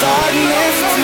darkness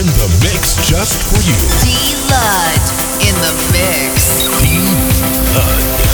In the mix just for you. D Lud in the mix. D Lud.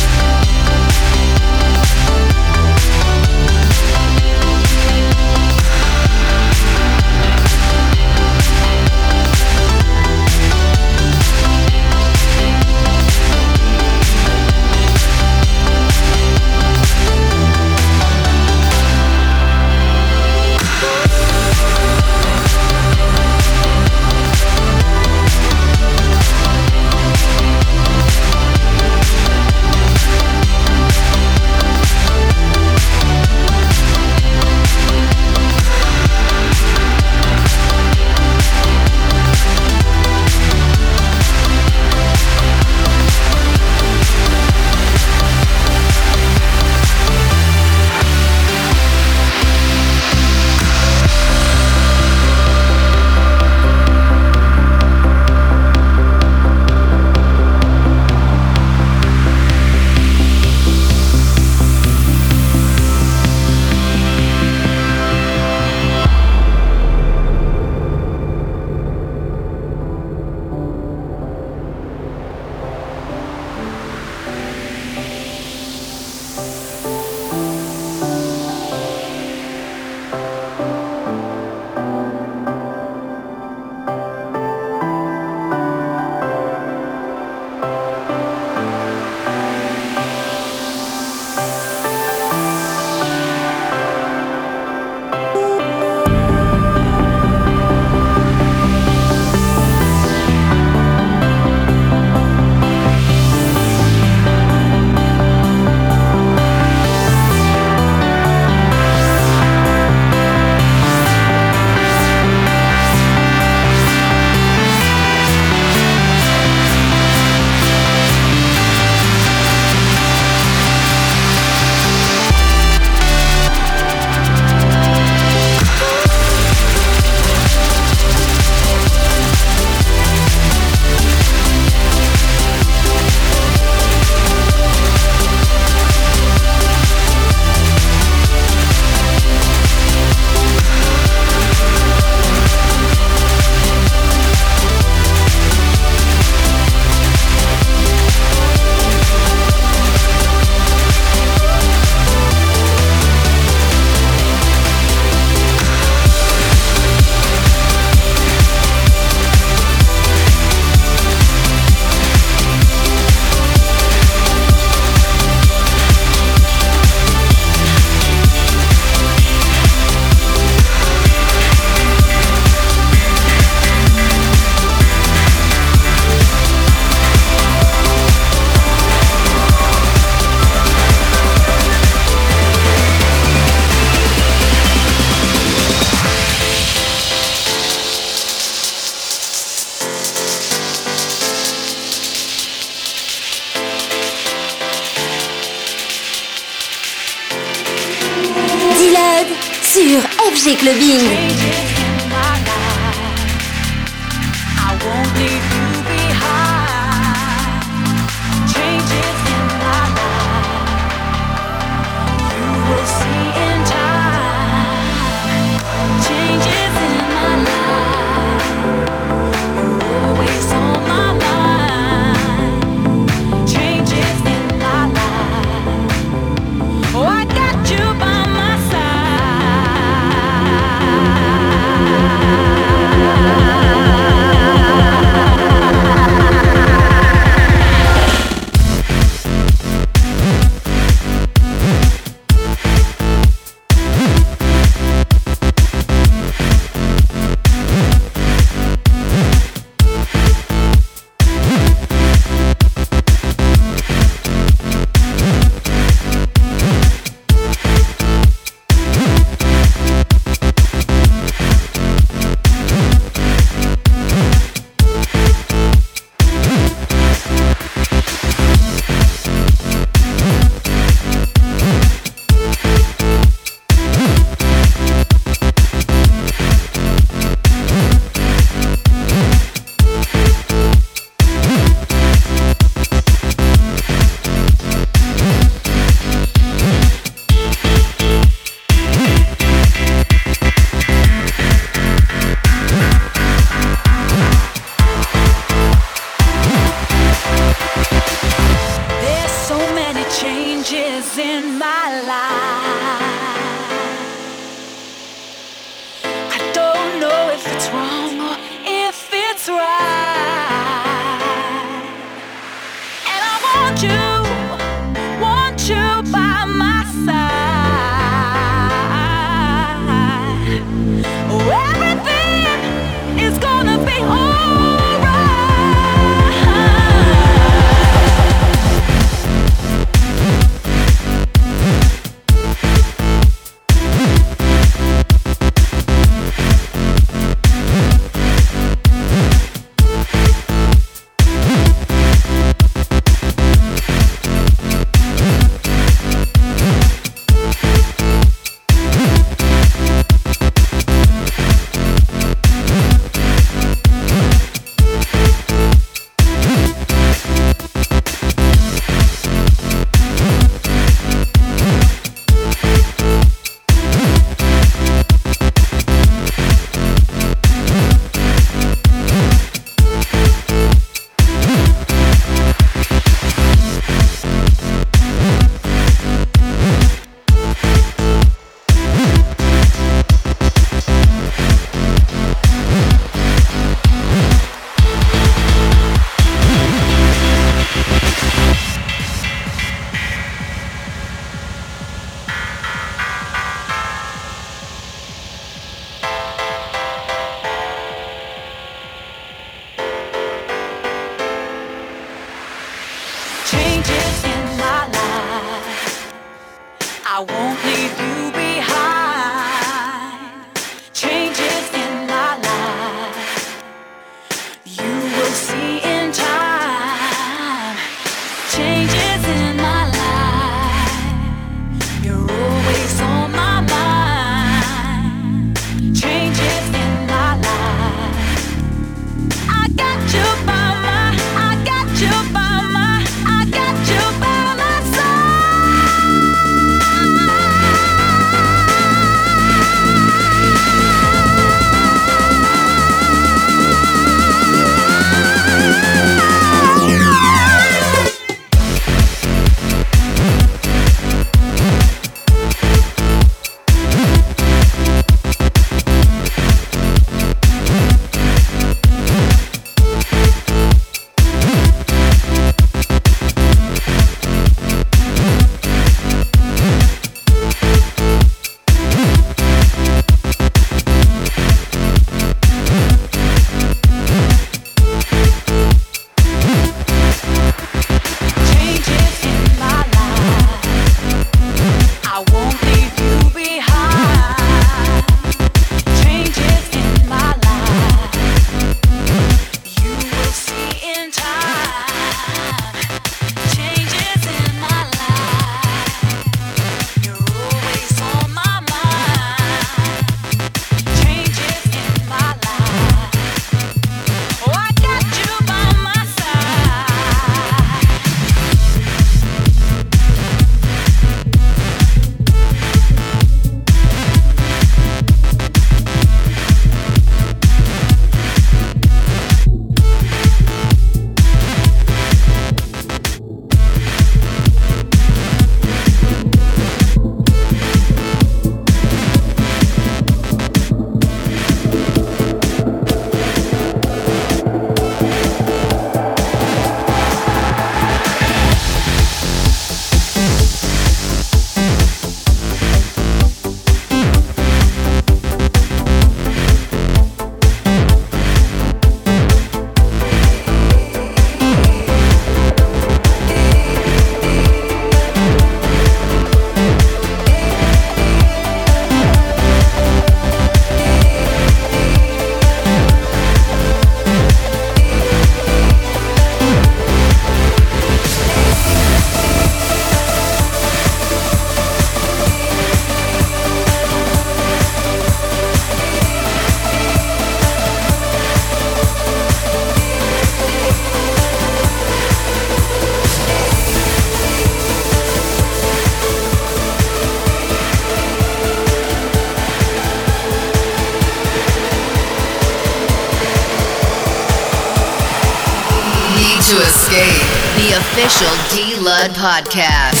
Podcast.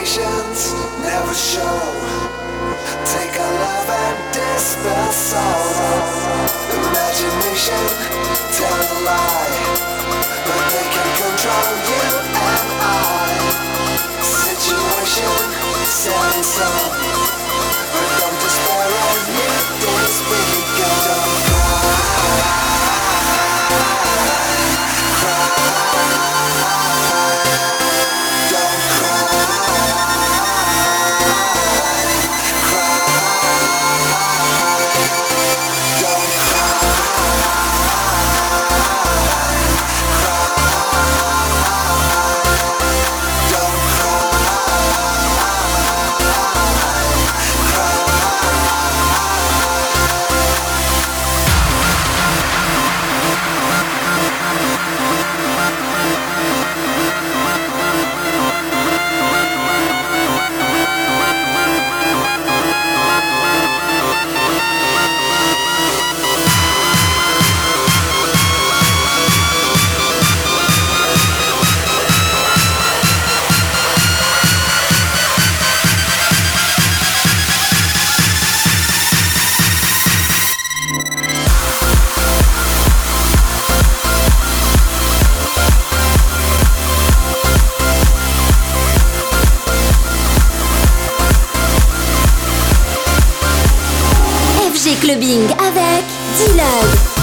expectations never show. Take our love and disperse sorrow. Imagination tell a lie, but they can control you and I. Situation selling some, but I'm despairing you despair. clubbing avec D-Love.